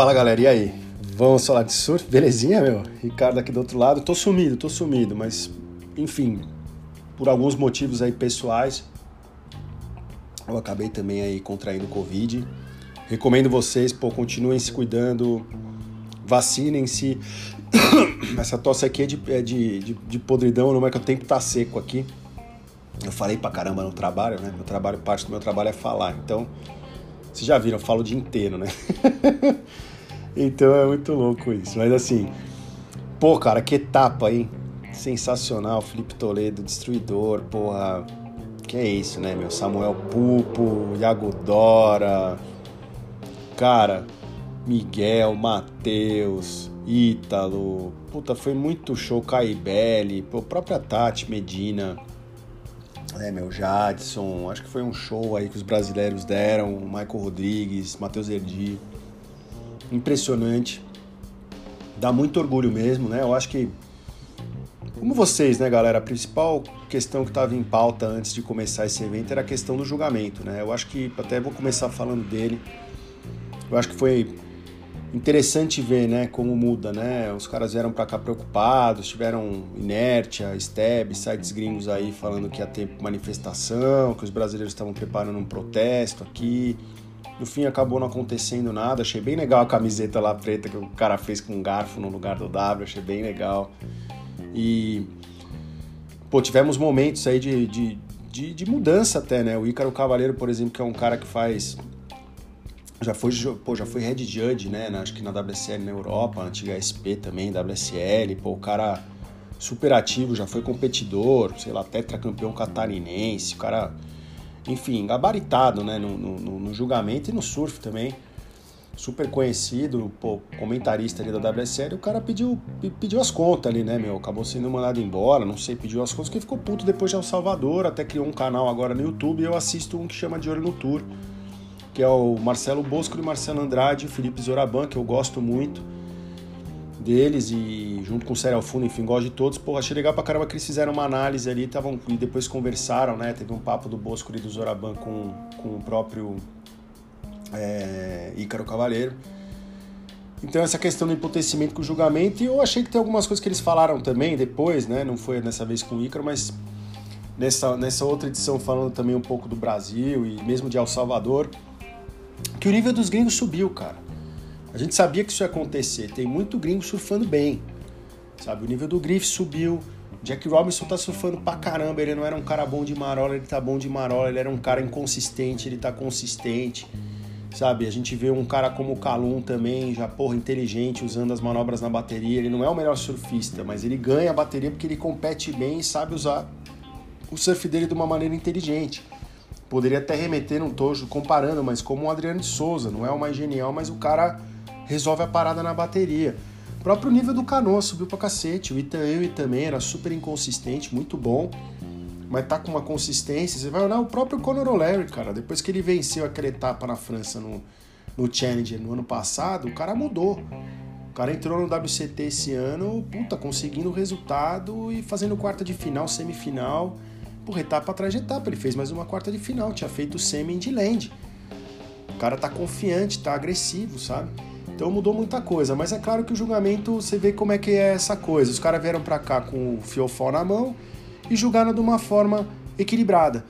Fala galera, e aí? Vamos falar de surf? Belezinha, meu? Ricardo aqui do outro lado. Tô sumido, tô sumido, mas enfim, por alguns motivos aí pessoais, eu acabei também aí contraindo Covid. Recomendo vocês, pô, continuem se cuidando, vacinem-se. Essa tosse aqui é de, é de, de, de podridão, não é que o tempo tá seco aqui. Eu falei pra caramba no trabalho, né? Meu trabalho, parte do meu trabalho é falar, então. Vocês já viram, eu falo o dia inteiro, né? então é muito louco isso. Mas assim, pô, cara, que etapa, hein? Sensacional, Felipe Toledo, destruidor, porra. Que é isso, né, meu? Samuel Pupo, Iago Dora, cara, Miguel, Matheus, Ítalo, puta, foi muito show, Caibelli, pô, própria Tati Medina, né, meu, Jadson, acho que foi um show aí que os brasileiros deram, Michael Rodrigues, Matheus Erdi, impressionante, dá muito orgulho mesmo, né, eu acho que, como vocês, né, galera, a principal questão que estava em pauta antes de começar esse evento era a questão do julgamento, né, eu acho que, até vou começar falando dele, eu acho que foi interessante ver, né, como muda, né? Os caras vieram para cá preocupados, tiveram inércia, Steb, sites gringos aí falando que ia ter manifestação, que os brasileiros estavam preparando um protesto aqui. No fim acabou não acontecendo nada. Achei bem legal a camiseta lá preta que o cara fez com um garfo no lugar do W, achei bem legal. E pô, tivemos momentos aí de, de, de, de mudança até, né? O Ícaro Cavaleiro, por exemplo, que é um cara que faz já foi, pô, já foi head judge, né? Acho que na WSL na Europa, antiga SP também, WSL. Pô, o cara super ativo, já foi competidor, sei lá, tetracampeão catarinense. O cara, enfim, gabaritado, né? No, no, no julgamento e no surf também. Super conhecido, pô, comentarista ali da WSL. O cara pediu, pediu as contas ali, né, meu? Acabou sendo mandado embora, não sei, pediu as contas, que ficou puto depois de El Salvador. Até criou um canal agora no YouTube e eu assisto um que chama De Olho no Tour que é o Marcelo Bosco e Marcelo Andrade, Felipe Zoraban, que eu gosto muito deles e junto com o Serial Fundo, enfim, gosto de todos. Porra, achei legal pra caramba que eles fizeram uma análise ali tavam, e depois conversaram, né? Teve um papo do Bosco e do Zoraban com, com o próprio é, Ícaro Cavaleiro. Então essa questão do emputecimento com o julgamento, e eu achei que tem algumas coisas que eles falaram também depois, né? Não foi dessa vez com o Ícaro, mas nessa, nessa outra edição falando também um pouco do Brasil e mesmo de El Salvador que o nível dos gringos subiu, cara. A gente sabia que isso ia acontecer. Tem muito gringo surfando bem. Sabe, o nível do Griff subiu. Jack Robinson tá surfando pra caramba. Ele não era um cara bom de marola, ele tá bom de marola. Ele era um cara inconsistente, ele tá consistente. Sabe, a gente vê um cara como o Calum também, já porra, inteligente, usando as manobras na bateria. Ele não é o melhor surfista, mas ele ganha a bateria porque ele compete bem e sabe usar o surf dele de uma maneira inteligente. Poderia até remeter num tojo comparando, mas como o Adriano de Souza, não é o mais genial, mas o cara resolve a parada na bateria. O próprio nível do Canoa subiu pra cacete. O Itaú também era super inconsistente, muito bom, mas tá com uma consistência. Você vai olhar o próprio Conor O'Leary, cara, depois que ele venceu aquela etapa na França no, no Challenger no ano passado, o cara mudou. O cara entrou no WCT esse ano, puta, conseguindo resultado e fazendo quarta de final, semifinal por etapa atrás de etapa. Ele fez mais uma quarta de final, tinha feito o semi de land. O cara tá confiante, tá agressivo, sabe? Então mudou muita coisa, mas é claro que o julgamento, você vê como é que é essa coisa. Os caras vieram para cá com o fiofó na mão e julgaram de uma forma equilibrada,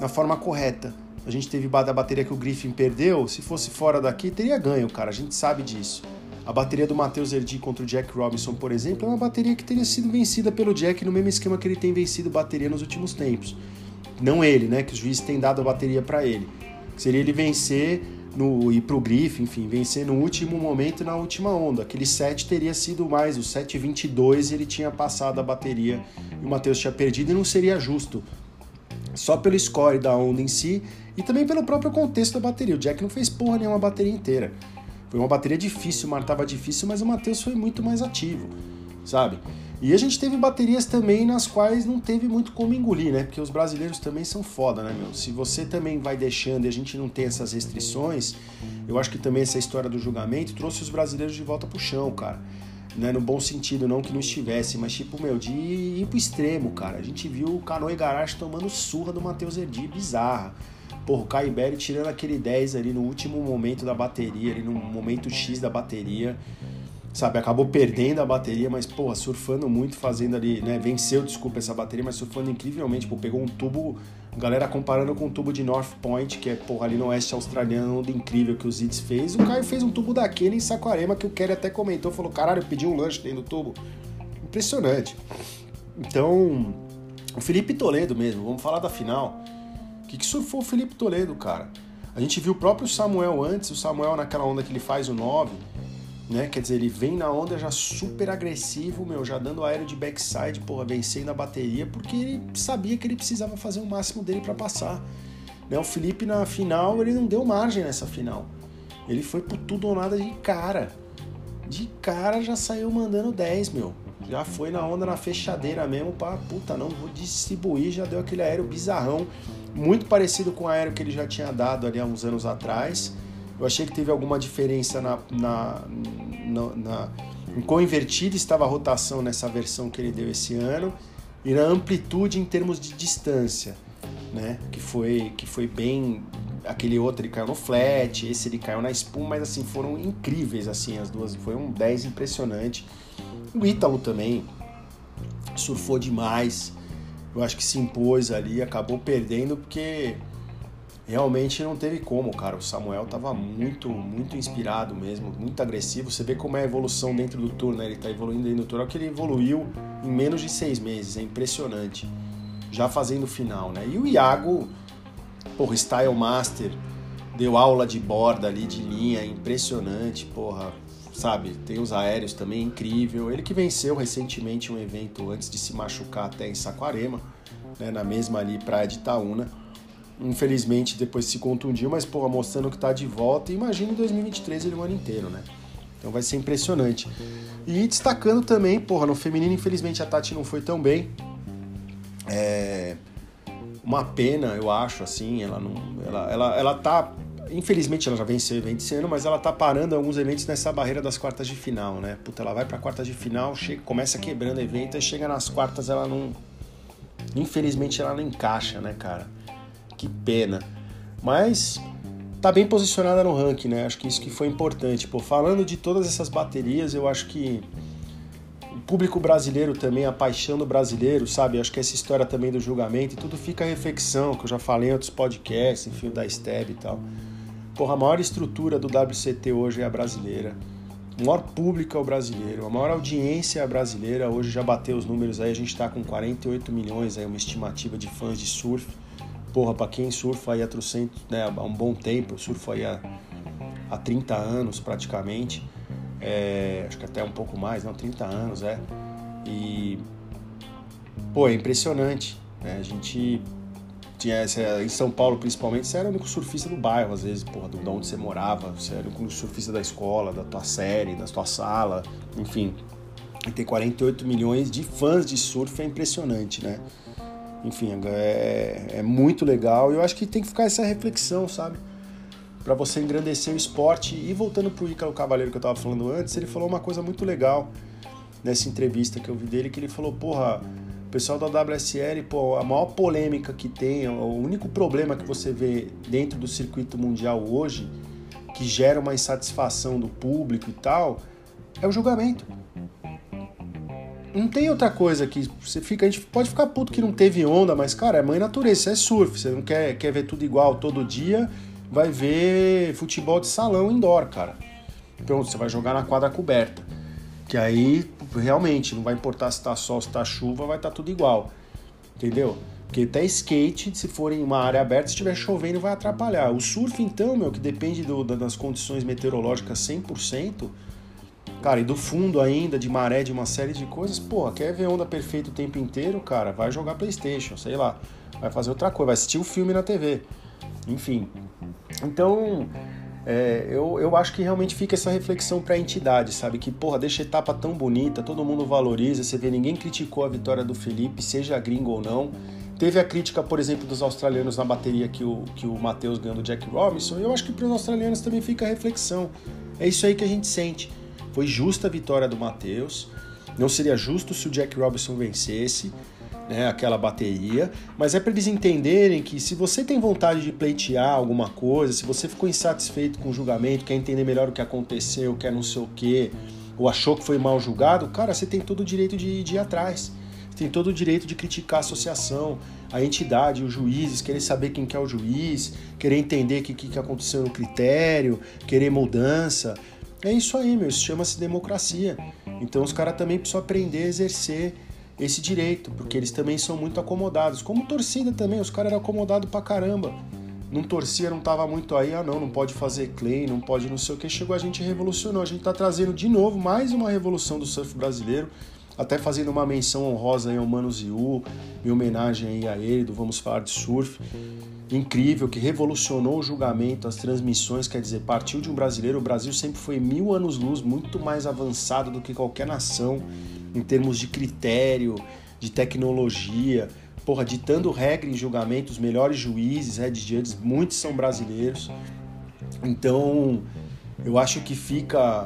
na forma correta. A gente teve da bateria que o Griffin perdeu, se fosse fora daqui teria ganho, cara, a gente sabe disso. A bateria do Matheus Erdi contra o Jack Robinson, por exemplo, é uma bateria que teria sido vencida pelo Jack no mesmo esquema que ele tem vencido bateria nos últimos tempos. Não ele, né? Que os juízes têm dado a bateria para ele. Seria ele vencer no, ir pro Griff, enfim, vencer no último momento na última onda. Aquele 7 teria sido mais, o 7,22 ele tinha passado a bateria e o Matheus tinha perdido e não seria justo. Só pelo score da onda em si e também pelo próprio contexto da bateria. O Jack não fez porra nenhuma bateria inteira. Foi uma bateria difícil, o mar estava difícil, mas o Matheus foi muito mais ativo, sabe? E a gente teve baterias também nas quais não teve muito como engolir, né? Porque os brasileiros também são foda, né, meu? Se você também vai deixando e a gente não tem essas restrições, eu acho que também essa história do julgamento trouxe os brasileiros de volta pro chão, cara. Né, no bom sentido, não que não estivesse, mas tipo, meu, de ir pro extremo, cara. A gente viu o Canoe Garage tomando surra do Matheus Erdi, bizarra. Porra, o Caio Berry tirando aquele 10 ali no último momento da bateria, ali no momento X da bateria sabe, acabou perdendo a bateria, mas, porra, surfando muito, fazendo ali, né, venceu, desculpa, essa bateria, mas surfando incrivelmente, pô, pegou um tubo, galera comparando com o tubo de North Point, que é, porra, ali no oeste australiano, onde incrível que o Zids fez, o Caio fez um tubo daquele em Saquarema, que o Kelly até comentou, falou, caralho, eu pedi um lanche dentro do tubo, impressionante. Então, o Felipe Toledo mesmo, vamos falar da final, o que, que surfou o Felipe Toledo, cara? A gente viu o próprio Samuel antes, o Samuel naquela onda que ele faz o 9, né? Quer dizer, ele vem na onda já super agressivo, meu, já dando aéreo de backside, porra, vencendo a bateria, porque ele sabia que ele precisava fazer o máximo dele para passar. Né? O Felipe na final, ele não deu margem nessa final. Ele foi por tudo ou nada de cara. De cara já saiu mandando 10, meu. Já foi na onda na fechadeira mesmo para puta, não vou distribuir, já deu aquele aéreo bizarrão, muito parecido com o aéreo que ele já tinha dado ali há uns anos atrás eu achei que teve alguma diferença na, na, na, na em quão invertida estava a rotação nessa versão que ele deu esse ano e na amplitude em termos de distância, né? Que foi que foi bem aquele outro ele caiu no flat, esse ele caiu na espuma, mas assim foram incríveis assim as duas, foi um 10 impressionante. O Ítalo também surfou demais. Eu acho que se impôs ali, acabou perdendo porque realmente não teve como, cara. O Samuel tava muito, muito inspirado mesmo, muito agressivo. Você vê como é a evolução dentro do tour, né? Ele tá evoluindo dentro do tour. Olha que ele evoluiu em menos de seis meses, é impressionante. Já fazendo final, né? E o Iago, porra, Style Master, deu aula de borda ali, de linha, impressionante, porra. Sabe, tem os aéreos também, incrível. Ele que venceu recentemente um evento antes de se machucar até em Saquarema, né, na mesma ali praia de Itaúna Infelizmente depois se contundiu, mas porra, mostrando que tá de volta. Imagina em 2023 ele o ano inteiro, né? Então vai ser impressionante. E destacando também, porra, no feminino, infelizmente a Tati não foi tão bem. É uma pena, eu acho, assim, ela não. Ela, ela, ela tá. Infelizmente ela já venceu o evento esse ano, mas ela tá parando alguns eventos nessa barreira das quartas de final, né? Puta, ela vai pra quartas de final, chega, começa quebrando evento, e chega nas quartas ela não. Infelizmente ela não encaixa, né, cara? Que pena. Mas tá bem posicionada no ranking, né? Acho que isso que foi importante. Pô, falando de todas essas baterias, eu acho que o público brasileiro também, a paixão do brasileiro, sabe? Acho que essa história também do julgamento e tudo fica reflexão, que eu já falei em outros podcasts, enfim, da STEB e tal. Porra, a maior estrutura do WCT hoje é a brasileira. O maior público é o brasileiro, a maior audiência é a brasileira. Hoje já bateu os números aí, a gente está com 48 milhões aí, uma estimativa de fãs de surf porra, para quem surfa aí há, né, há um bom tempo, eu surfo aí há, há 30 anos praticamente, é, acho que até um pouco mais, não, 30 anos, é. E, pô, é impressionante, né? A gente tinha em São Paulo principalmente, você era o único surfista do bairro, às vezes, porra, de onde você morava, você era o único surfista da escola, da tua série, da tua sala, enfim. E ter 48 milhões de fãs de surf é impressionante, né? Enfim, é, é muito legal e eu acho que tem que ficar essa reflexão, sabe? Para você engrandecer o esporte. E voltando pro Ícaro Cavaleiro que eu tava falando antes, ele falou uma coisa muito legal nessa entrevista que eu vi dele, que ele falou, porra, o pessoal da WSL, pô, a maior polêmica que tem, o único problema que você vê dentro do circuito mundial hoje, que gera uma insatisfação do público e tal, é o julgamento não tem outra coisa que você fica, a gente pode ficar puto que não teve onda, mas cara, é mãe natureza, é surf, você não quer, quer ver tudo igual todo dia, vai ver futebol de salão indoor, cara. Pronto, você vai jogar na quadra coberta. Que aí realmente não vai importar se tá sol, se tá chuva, vai estar tá tudo igual. Entendeu? Porque até skate, se for em uma área aberta, se estiver chovendo, vai atrapalhar. O surf, então, meu, que depende do, das condições meteorológicas 100%, Cara, e do fundo ainda, de maré, de uma série de coisas, pô, quer ver onda perfeita o tempo inteiro, cara, vai jogar Playstation, sei lá, vai fazer outra coisa, vai assistir o um filme na TV, enfim. Então, é, eu, eu acho que realmente fica essa reflexão para a entidade, sabe? Que, porra, deixa a etapa tão bonita, todo mundo valoriza, você vê, ninguém criticou a vitória do Felipe, seja gringo ou não. Teve a crítica, por exemplo, dos australianos na bateria que o, que o Matheus ganhou do Jack Robinson, eu acho que para os australianos também fica a reflexão. É isso aí que a gente sente. Foi justa a vitória do Matheus. Não seria justo se o Jack Robinson vencesse. né, aquela bateria, mas é para eles entenderem que se você tem vontade de pleitear alguma coisa, se você ficou insatisfeito com o julgamento, quer entender melhor o que aconteceu, quer não sei o quê, ou achou que foi mal julgado, cara, você tem todo o direito de, de ir atrás. Você tem todo o direito de criticar a associação, a entidade, os juízes, querer saber quem que é o juiz, querer entender o que, que aconteceu no critério, querer mudança. É isso aí, meu, isso chama-se democracia. Então os caras também precisam aprender a exercer esse direito, porque eles também são muito acomodados. Como torcida também, os caras eram acomodados pra caramba. Não torcia, não tava muito aí, ah não, não pode fazer claim, não pode não sei o que. Chegou a gente revolucionou. A gente tá trazendo de novo mais uma revolução do surf brasileiro, até fazendo uma menção honrosa aí ao Mano Ziu, em homenagem aí a ele, do Vamos Falar de Surf. Incrível, que revolucionou o julgamento, as transmissões, quer dizer, partiu de um brasileiro. O Brasil sempre foi mil anos-luz, muito mais avançado do que qualquer nação em termos de critério, de tecnologia, porra, ditando regra em julgamento, os melhores juízes, head judges, muitos são brasileiros. Então, eu acho que fica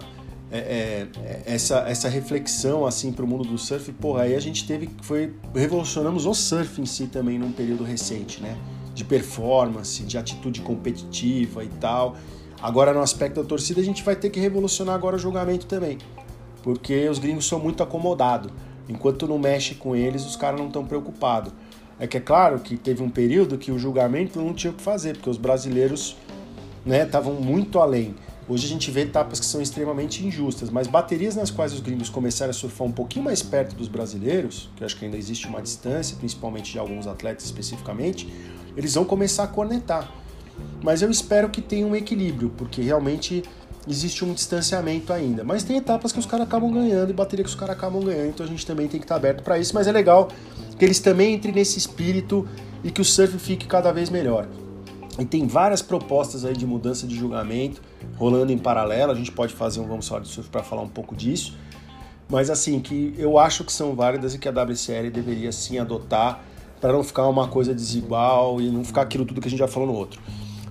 é, é, essa, essa reflexão assim para o mundo do surf. Porra, aí a gente teve, foi revolucionamos o surf em si também num período recente, né? De performance, de atitude competitiva e tal. Agora no aspecto da torcida a gente vai ter que revolucionar agora o julgamento também porque os gringos são muito acomodados. Enquanto não mexe com eles, os caras não estão preocupados. É que é claro que teve um período que o julgamento não tinha o que fazer, porque os brasileiros estavam né, muito além. Hoje a gente vê etapas que são extremamente injustas, mas baterias nas quais os gringos começaram a surfar um pouquinho mais perto dos brasileiros, que eu acho que ainda existe uma distância, principalmente de alguns atletas especificamente, eles vão começar a cornetar. Mas eu espero que tenha um equilíbrio, porque realmente existe um distanciamento ainda. Mas tem etapas que os caras acabam ganhando e bateria que os caras acabam ganhando, então a gente também tem que estar aberto para isso. Mas é legal que eles também entrem nesse espírito e que o surf fique cada vez melhor. E tem várias propostas aí de mudança de julgamento rolando em paralelo. A gente pode fazer um Vamos Falar de Surf para falar um pouco disso. Mas assim, que eu acho que são válidas e que a WCL deveria sim adotar para não ficar uma coisa desigual e não ficar aquilo tudo que a gente já falou no outro.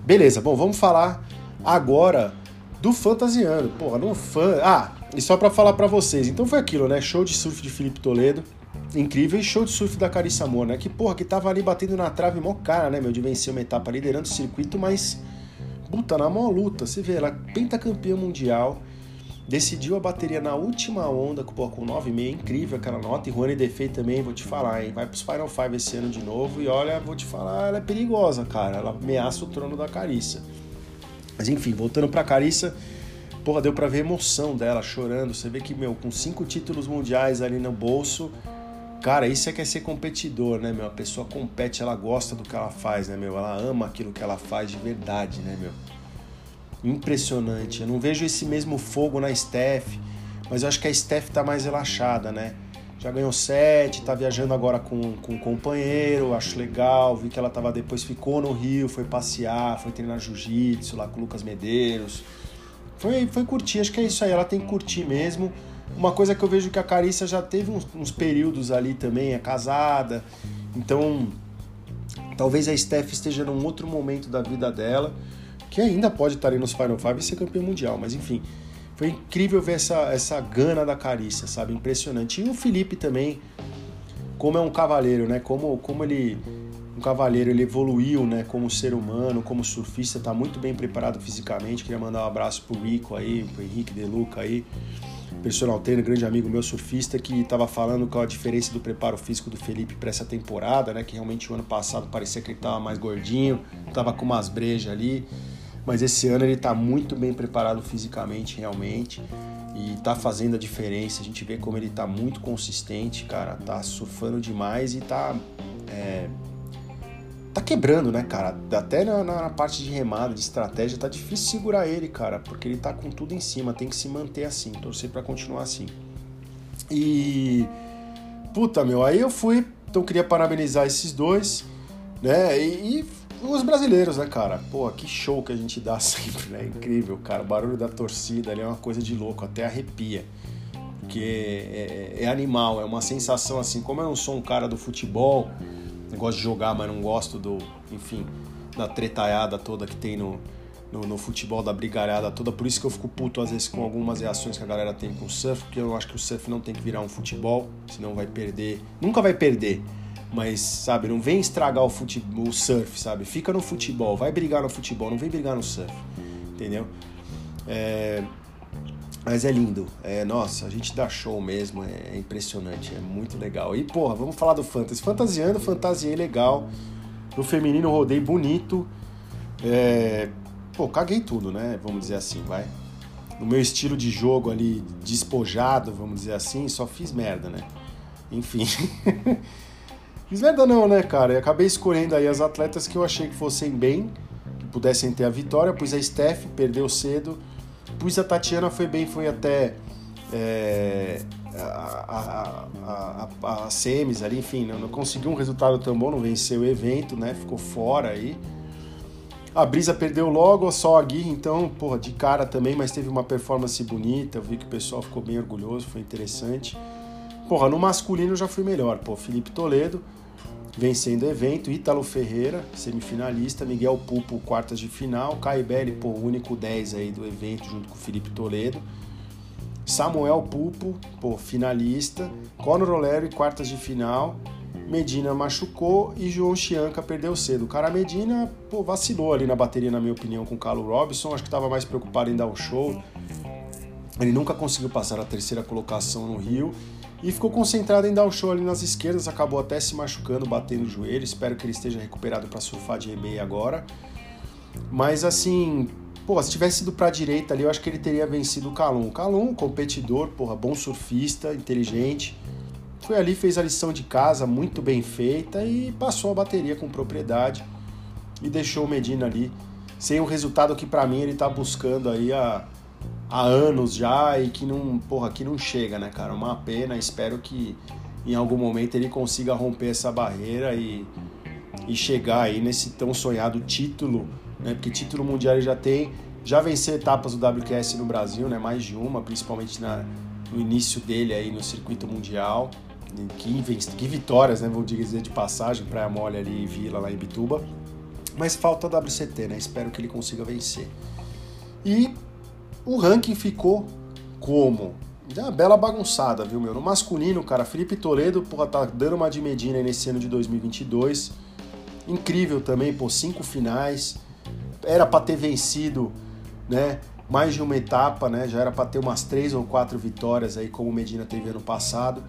Beleza, bom, vamos falar agora do Fantasiano. Porra, no fã. Ah, e só para falar para vocês, então foi aquilo, né? Show de surf de Felipe Toledo. Incrível e show de surf da Carissa Amor, né? Que porra, que tava ali batendo na trave mó cara, né, meu? De vencer uma etapa liderando o circuito, mas. Puta, na mó luta. Você vê, ela pentacampeã mundial. Decidiu a bateria na última onda, com, com 9,5, incrível aquela nota. E Juane Defei também, vou te falar, hein? Vai pros Final Five esse ano de novo. E olha, vou te falar, ela é perigosa, cara. Ela ameaça o trono da Carissa. Mas enfim, voltando pra Carissa, porra, deu pra ver a emoção dela chorando. Você vê que, meu, com cinco títulos mundiais ali no bolso, cara, isso é que é ser competidor, né, meu? A pessoa compete, ela gosta do que ela faz, né, meu? Ela ama aquilo que ela faz de verdade, né, meu? Impressionante. Eu não vejo esse mesmo fogo na Steph, mas eu acho que a Steph tá mais relaxada, né? já ganhou sete, tá viajando agora com, com um companheiro, acho legal, vi que ela tava depois ficou no Rio, foi passear, foi treinar jiu-jitsu lá com o Lucas Medeiros. Foi, foi curtir, acho que é isso aí, ela tem que curtir mesmo. Uma coisa que eu vejo que a Carícia já teve uns, uns períodos ali também, é casada, então talvez a Steph esteja num outro momento da vida dela, que ainda pode estar ali nos Final Five e ser campeão mundial, mas enfim. Foi incrível ver essa, essa gana da Carícia, sabe? Impressionante. E o Felipe também, como é um cavaleiro, né? Como, como ele. Um cavaleiro, ele evoluiu, né? Como ser humano, como surfista, tá muito bem preparado fisicamente. Queria mandar um abraço pro Rico aí, pro Henrique De Luca aí, personal trainer, grande amigo meu surfista, que estava falando qual a diferença do preparo físico do Felipe para essa temporada, né? Que realmente o ano passado parecia que ele tava mais gordinho, tava com umas brejas ali mas esse ano ele está muito bem preparado fisicamente, realmente, e está fazendo a diferença. A gente vê como ele está muito consistente, cara, tá surfando demais e tá. É, tá quebrando, né, cara? Até na, na, parte de remada, de estratégia, tá difícil segurar ele, cara, porque ele tá com tudo em cima, tem que se manter assim, torcer para continuar assim. E. Puta, meu, aí eu fui, então queria parabenizar esses dois, né? E, e os brasileiros, né, cara? Pô, que show que a gente dá sempre, né? Incrível, cara. O barulho da torcida ali é uma coisa de louco, até arrepia. Porque é, é, é animal, é uma sensação assim. Como eu não sou um cara do futebol, gosto de jogar, mas não gosto do, enfim, da tretaiada toda que tem no, no, no, futebol, da brigalhada toda. Por isso que eu fico puto às vezes com algumas reações que a galera tem com o surf, porque eu acho que o surf não tem que virar um futebol, senão vai perder. Nunca vai perder Mas, sabe, não vem estragar o, futebol, o surf, sabe? Fica no futebol, vai brigar no futebol, não vem brigar no surf, entendeu? É, mas é lindo. É, nossa, a gente dá show mesmo, é, é, impressionante, é muito legal. E, porra, vamos falar do Fantasy. Fantasiando, fantasiei legal. No feminino rodei bonito. É, pô, caguei tudo, né? Vamos dizer assim, vai. No meu estilo de jogo ali, despojado, vamos dizer assim, só fiz merda, né? Enfim. fiz merda não, né, cara? Eu acabei escolhendo aí as atletas que eu achei que fossem bem, que pudessem ter a vitória. Pus a Steph, perdeu cedo. Pus a Tatiana, foi bem, foi até é, a, a, a, a, semis ali, enfim, não, não conseguiu um resultado tão bom, não venceu o evento, né? Ficou fora aí. A Brisa perdeu logo, só a Gui, então, porra, de cara também, mas teve uma performance bonita, eu vi que o pessoal ficou bem orgulhoso, foi interessante. Porra, no masculino já fui melhor, pô, Felipe Toledo vencendo o evento, Ítalo Ferreira, semifinalista, Miguel Pupo, quartas de final, Caibelli, pô, único 10 aí do evento, junto com o Felipe Toledo. Samuel Pupo, pô, finalista, Conor Olery, quartas de final, Medina machucou e João Chianca perdeu cedo. O cara Medina pô, vacilou ali na bateria, na minha opinião, com o Carlo Robinson. Acho que estava mais preocupado em dar o show. Ele nunca conseguiu passar a terceira colocação no Rio e ficou concentrado em dar o show ali nas esquerdas. Acabou até se machucando, batendo o joelho. Espero que ele esteja recuperado para surfar de e-mail agora. Mas assim, pô, se tivesse ido para a direita ali, eu acho que ele teria vencido o Calum. O Calum, competidor, porra, bom surfista, inteligente foi ali, fez a lição de casa muito bem feita e passou a bateria com propriedade e deixou o Medina ali sem um resultado que para mim ele tá buscando aí há, há anos já e que não, porra, que não chega, né, cara? Uma pena, espero que em algum momento ele consiga romper essa barreira e, e chegar aí nesse tão sonhado título, né? Porque título mundial ele já tem, já venceu etapas do WQS no Brasil, né? Mais de uma, principalmente na, no início dele aí no circuito mundial. Que, que vitórias, né? Vou dizer de passagem, Praia Mole ali e Vila lá em Bituba. Mas falta WCT, né? Espero que ele consiga vencer. E o ranking ficou como? É uma bela bagunçada, viu, meu? No masculino, cara, Felipe Toledo, porra, tá dando uma de Medina nesse ano de 2022. Incrível também, pô, cinco finais. Era para ter vencido, né? Mais de uma etapa, né? Já era para ter umas três ou quatro vitórias aí, como Medina teve ano passado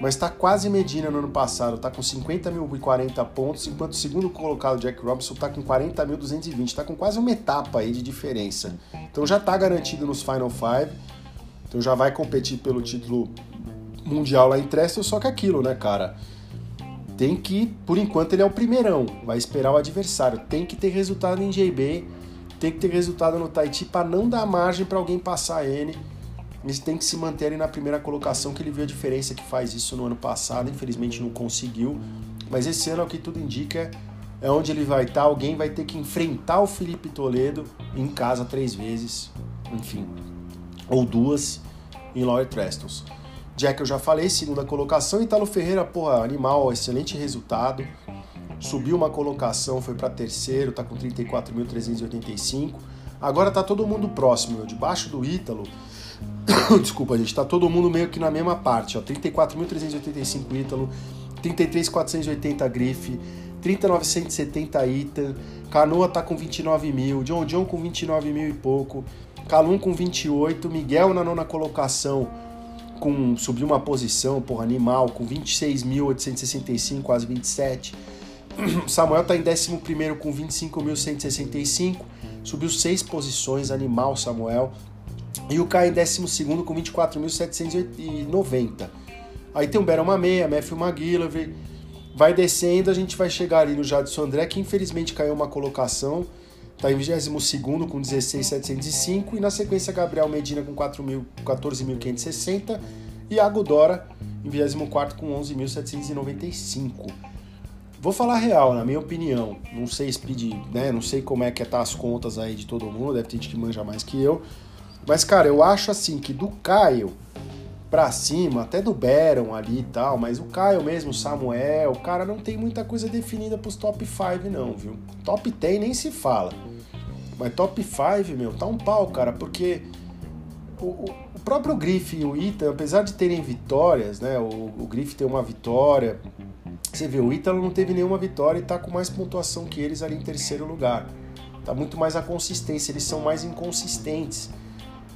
mas está quase Medina no ano passado, está com 50.040 pontos, enquanto o segundo colocado, Jack Robinson, está com 40.220, está com quase uma etapa aí de diferença. Então já está garantido nos Final Five, então já vai competir pelo título mundial lá em Trestle, só que aquilo, né, cara? Tem que, por enquanto, ele é o primeirão, vai esperar o adversário, tem que ter resultado em JB, tem que ter resultado no Tahiti para não dar margem para alguém passar ele eles têm que se manterem na primeira colocação, que ele viu a diferença que faz isso no ano passado, infelizmente não conseguiu, mas esse ano, o que tudo indica, é onde ele vai estar, alguém vai ter que enfrentar o Felipe Toledo em casa três vezes, enfim, ou duas, em Lower Trestles. Jack eu já falei, segunda colocação, Italo Ferreira, porra, animal, excelente resultado, subiu uma colocação, foi para terceiro, tá com 34.385, agora tá todo mundo próximo, debaixo do Ítalo, Desculpa, gente, tá todo mundo meio que na mesma parte, ó. 34.385 Ítalo, 33.480 Grife, 30.970 Ita, Canoa tá com 29 mil, John John com 29 mil e pouco, Calum com 28, Miguel na nona colocação com subiu uma posição, porra, animal, com 26.865, quase 27. Samuel tá em 11 com 25.165, subiu seis posições, animal Samuel. E o Kai em 12 com 24.790. Aí tem o Beron Mameia, Matthew McGillivray. Vai descendo, a gente vai chegar ali no Jadson André, que infelizmente caiu uma colocação. Está em 22 com 16.705. E na sequência, Gabriel Medina com 14.560. E Agudora em 24 com 11.795. Vou falar real, na minha opinião. Não sei speed, né? Não sei como é que tá as contas aí de todo mundo. Deve ter gente que manja mais que eu. Mas, cara, eu acho assim que do Caio pra cima, até do Baron ali e tal, mas o Caio mesmo, Samuel, o cara não tem muita coisa definida pros top 5 não, viu? Top 10 nem se fala. Mas top 5, meu, tá um pau, cara, porque o, o, próprio Griff e o Ethan, apesar de terem vitórias, né? O, o Griff tem uma vitória, Você vê, o Ítalo não teve nenhuma vitória e está com mais pontuação que eles ali em terceiro lugar. Tá muito mais a consistência, eles são mais inconsistentes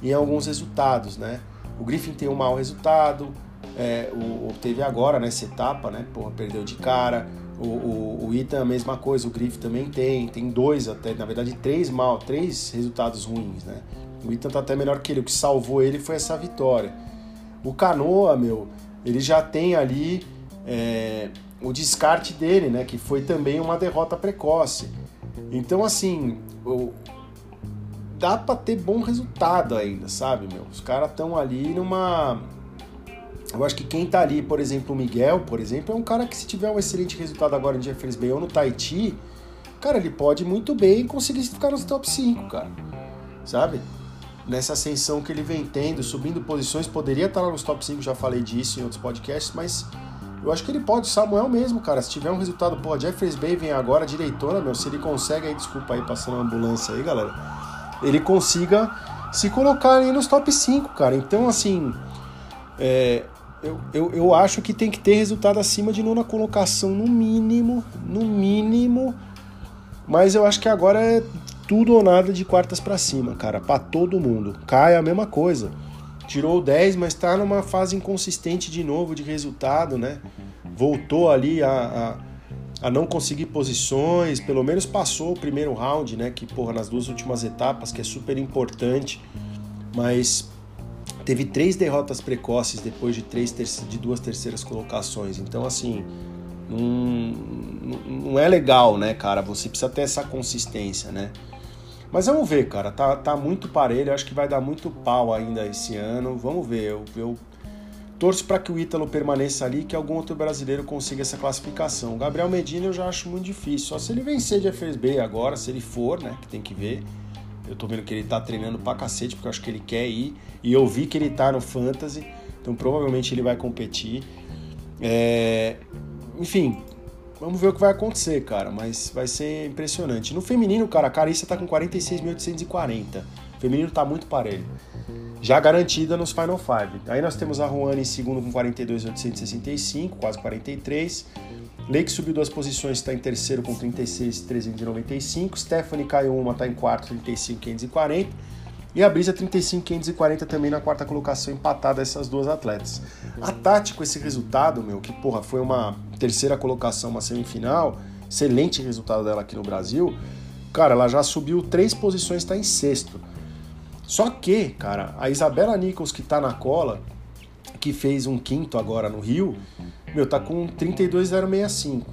em alguns resultados, né? O Griffin tem um mau resultado, é, o, teve agora nessa etapa, né? Porra, perdeu de cara. O, o, o a mesma coisa, o Griffin também tem, tem dois até, na verdade três mal, três resultados ruins, né? O Ita tá até melhor que ele, o que salvou ele foi essa vitória. O Canoa, meu, ele já tem ali é, o descarte dele, né? Que foi também uma derrota precoce. Então, assim, o, dá para ter bom resultado ainda, sabe, meu? Os caras estão ali numa. Eu acho que quem tá ali, por exemplo, o Miguel, por exemplo, é um cara que se tiver um excelente resultado agora em Jeffers Bay ou no Tahiti, cara, ele pode muito bem conseguir ficar nos top 5, cara. Sabe? Nessa ascensão que ele vem tendo, subindo posições, poderia estar lá nos top 5, já falei disso em outros podcasts, mas eu acho que ele pode, Samuel mesmo, cara. Se tiver um resultado, pô, Jeffers Bay vem agora, direitona, meu, se ele consegue aí, desculpa aí, passando uma ambulância aí, galera ele consiga se colocar aí nos top 5, cara. Então, assim, é, eu, eu, eu acho que tem que ter resultado acima de nona colocação, no mínimo, no mínimo. Mas eu acho que agora é tudo ou nada de quartas para cima, cara, para todo mundo. Cai a mesma coisa. Tirou 10, mas tá numa fase inconsistente de novo de resultado, né? Voltou ali a, a a não conseguir posições, pelo menos passou o primeiro round, né? Que, porra, nas duas últimas etapas, que é super importante, mas teve três derrotas precoces depois de, três de duas terceiras colocações. Então, assim, não, não é legal, né, cara? Você precisa ter essa consistência, né? Mas vamos ver, cara. Tá, tá muito parelho. Acho que vai dar muito pau ainda esse ano. Vamos ver. Eu, eu Torço para que o Ítalo permaneça ali que algum outro brasileiro consiga essa classificação. O Gabriel Medina eu já acho muito difícil. Só se ele vencer de FSB agora, se ele for, né? Que tem que ver. Eu tô vendo que ele tá treinando pra cacete, porque eu acho que ele quer ir. E eu vi que ele tá no Fantasy. Então provavelmente ele vai competir. É... Enfim, vamos ver o que vai acontecer, cara. Mas vai ser impressionante. No feminino, cara, a Carissa tá com 46.840. Feminino tá muito parelho já garantida nos Final Five. Aí nós temos a Juana em segundo com 42,865, quase 43. Lake subiu duas posições, está em terceiro com 36,395. Stephanie caiu uma, está em quarto, 35,540. E a Brisa 35,540 também na quarta colocação, empatada essas duas atletas. A Tati com esse resultado, meu, que porra, foi uma terceira colocação, uma semifinal, excelente resultado dela aqui no Brasil. Cara, ela já subiu três posições, está em sexto. Só que, cara, a Isabela Nichols, que tá na cola, que fez um quinto agora no Rio, meu, tá com 32,065.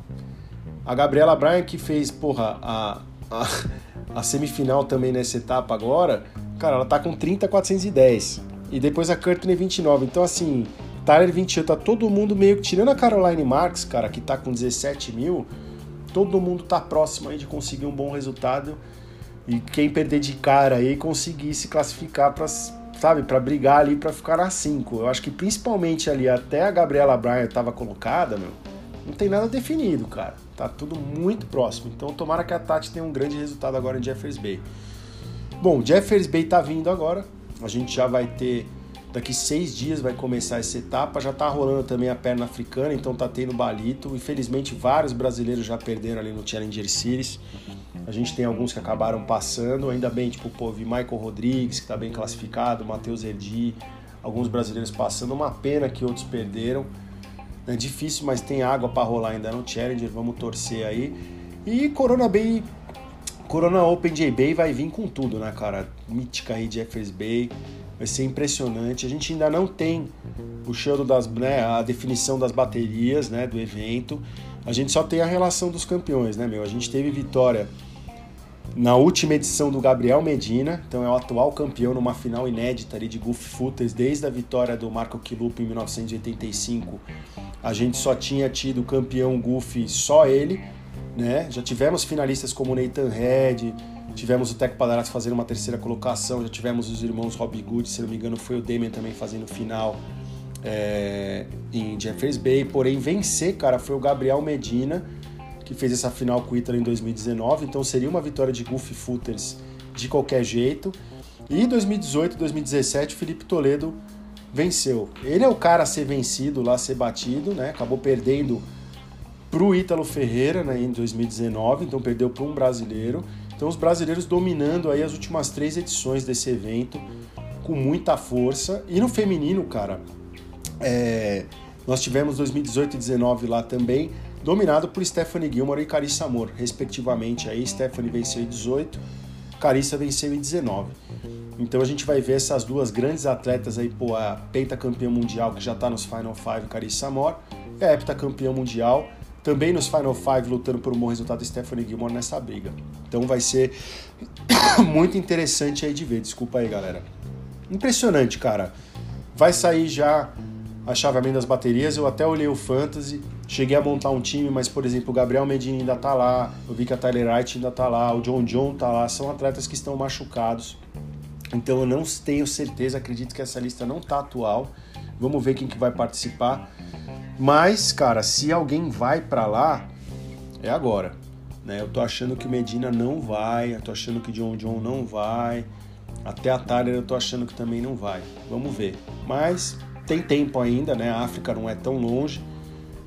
A Gabriela Bryan, que fez, porra, a, a, a, semifinal também nessa etapa agora, cara, ela tá com 30,410. E depois a Courtney 29. Então, assim, Tyler 28, tá todo mundo meio que tirando a Caroline Marks, cara, que tá com 17 mil, todo mundo tá próximo aí de conseguir um bom resultado e quem perder de cara aí conseguir se classificar para sabe, para brigar ali para ficar na 5. Eu acho que principalmente ali até a Gabriela Bryan estava colocada, meu, não tem nada definido, cara. Tá tudo muito próximo. Então tomara que a Tati tenha um grande resultado agora em Jeffers Bay. Bom, Jeffers Bay tá vindo agora. A gente já vai ter daqui seis dias vai começar essa etapa. Já tá rolando também a perna africana, então tá tendo balito. Infelizmente vários brasileiros já perderam ali no Challenger Series. A gente tem alguns que acabaram passando, ainda bem, tipo, pô, vi Michael Rodrigues, que está bem classificado, Matheus Erdi, alguns brasileiros passando, uma pena que outros perderam. É difícil, mas tem água para rolar ainda no Challenger, vamos torcer aí. E Corona Bay, Corona Open J Bay vai vir com tudo, né, cara? Mítica aí de Jeffers Bay, vai ser impressionante. A gente ainda não tem o show das, né, a definição das baterias, né, do evento. A gente só tem a relação dos campeões, né, meu? A gente teve vitória na última edição do Gabriel Medina, então é o atual campeão numa final inédita ali de Golf Footers, desde a vitória do Marco Quilupo em 1985. A gente só tinha tido campeão Golf só ele, né? Já tivemos finalistas como Nathan Red, tivemos o Tec Padarazzi fazendo uma terceira colocação, já tivemos os irmãos Robbie Good, se não me engano foi o Damian também fazendo final é, em Jeffers Bay, porém vencer, cara, foi o Gabriel Medina, que fez essa final com o Ítalo em 2019, então seria uma vitória de Goofy Footers de qualquer jeito. E 2018 2017 Felipe Toledo venceu. Ele é o cara a ser vencido lá, a ser batido, né? Acabou perdendo para o Ítalo Ferreira né, em 2019, então perdeu para um brasileiro. Então os brasileiros dominando aí as últimas três edições desse evento com muita força. E no feminino, cara, é, nós tivemos 2018 e 2019 lá também, dominado por Stephanie Gilmore e Carissa Amor, respectivamente. Aí Stephanie venceu em 18, Carissa venceu em 19. Então a gente vai ver essas duas grandes atletas aí, pô, a pentacampeã mundial que já está nos Final Five, Carissa Amor, e a heptacampeã mundial, também nos Final Five, lutando por um bom resultado, Stephanie Gilmore nessa briga. Então vai ser muito interessante aí de ver. Desculpa aí, galera. Impressionante, cara. Vai sair já a chaveamento das baterias. Eu até olhei o Fantasy, cheguei a montar um time, mas, por exemplo, o Gabriel Medina ainda tá lá, eu vi que a Tyler Wright ainda tá lá, o John John tá lá. São atletas que estão machucados. Então eu não tenho certeza, acredito que essa lista não tá atual. Vamos ver quem que vai participar. Mas, cara, se alguém vai para lá, é agora. Né? Eu tô achando que Medina não vai, eu tô achando que John John não vai. Até a Tyler eu tô achando que também não vai. Vamos ver. Mas tem tempo ainda, né? A África não é tão longe.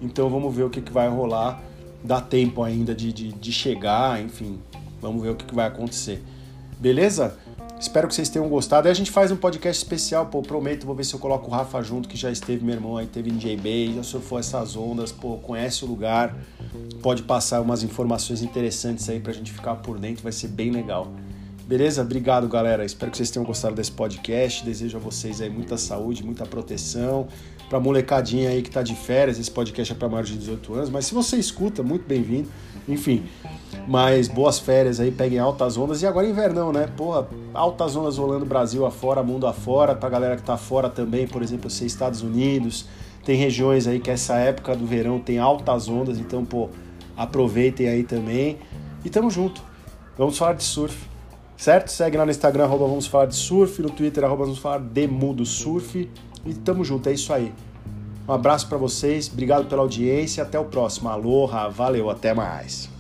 Então vamos ver o que, que vai rolar. Dá tempo ainda de, de, de chegar, enfim. Vamos ver o que, que vai acontecer. Beleza? Espero que vocês tenham gostado. Aí a gente faz um podcast especial, pô, prometo, vou ver se eu coloco o Rafa junto, que já esteve, meu irmão aí teve em J-Bay, já surfou essas ondas, pô, conhece o lugar, pode passar umas informações interessantes aí pra gente ficar por dentro, vai ser bem legal. Beleza? Obrigado, galera. Espero que vocês tenham gostado desse podcast. Desejo a vocês aí muita saúde, muita proteção. Pra molecadinha aí que tá de férias, esse podcast é para maiores de 18 anos, mas se você escuta, muito bem-vindo. Enfim, mas boas férias aí, peguem altas ondas. E agora invernão, né? Porra, altas ondas rolando Brasil afora, mundo afora. Pra galera que tá fora também, por exemplo, sei Estados Unidos. Tem regiões aí que essa época do verão tem altas ondas, então, pô, aproveitem aí também. E tamo junto. Vamos falar de surf certo? Segue lá no Instagram, arroba vamos falar de surf, no Twitter, arroba vamos falar de mundo surf. E tamo junto, é isso aí. Um abraço para vocês, obrigado pela audiência, até o próximo. Aloha, valeu, até mais.